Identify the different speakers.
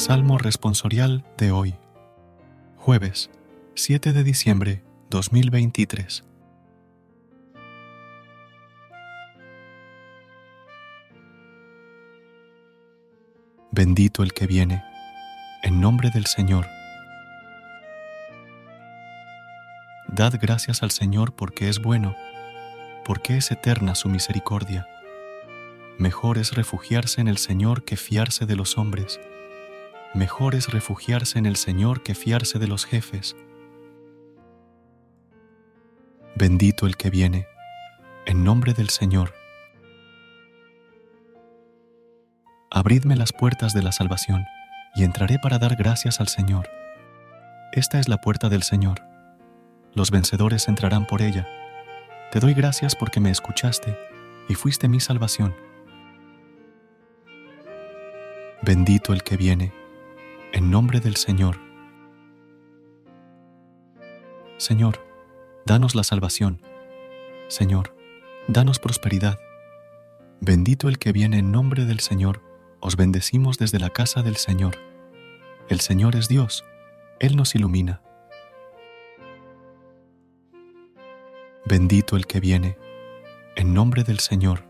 Speaker 1: Salmo responsorial de hoy, jueves 7 de diciembre 2023. Bendito el que viene, en nombre del Señor. Dad gracias al Señor porque es bueno, porque es eterna su misericordia. Mejor es refugiarse en el Señor que fiarse de los hombres mejor es refugiarse en el Señor que fiarse de los jefes. Bendito el que viene, en nombre del Señor. Abridme las puertas de la salvación, y entraré para dar gracias al Señor. Esta es la puerta del Señor. Los vencedores entrarán por ella. Te doy gracias porque me escuchaste y fuiste mi salvación. Bendito el que viene, en nombre del Señor. Señor, danos la salvación. Señor, danos prosperidad. Bendito el que viene en nombre del Señor, os bendecimos desde la casa del Señor. El Señor es Dios, Él nos ilumina. Bendito el que viene, en nombre del Señor.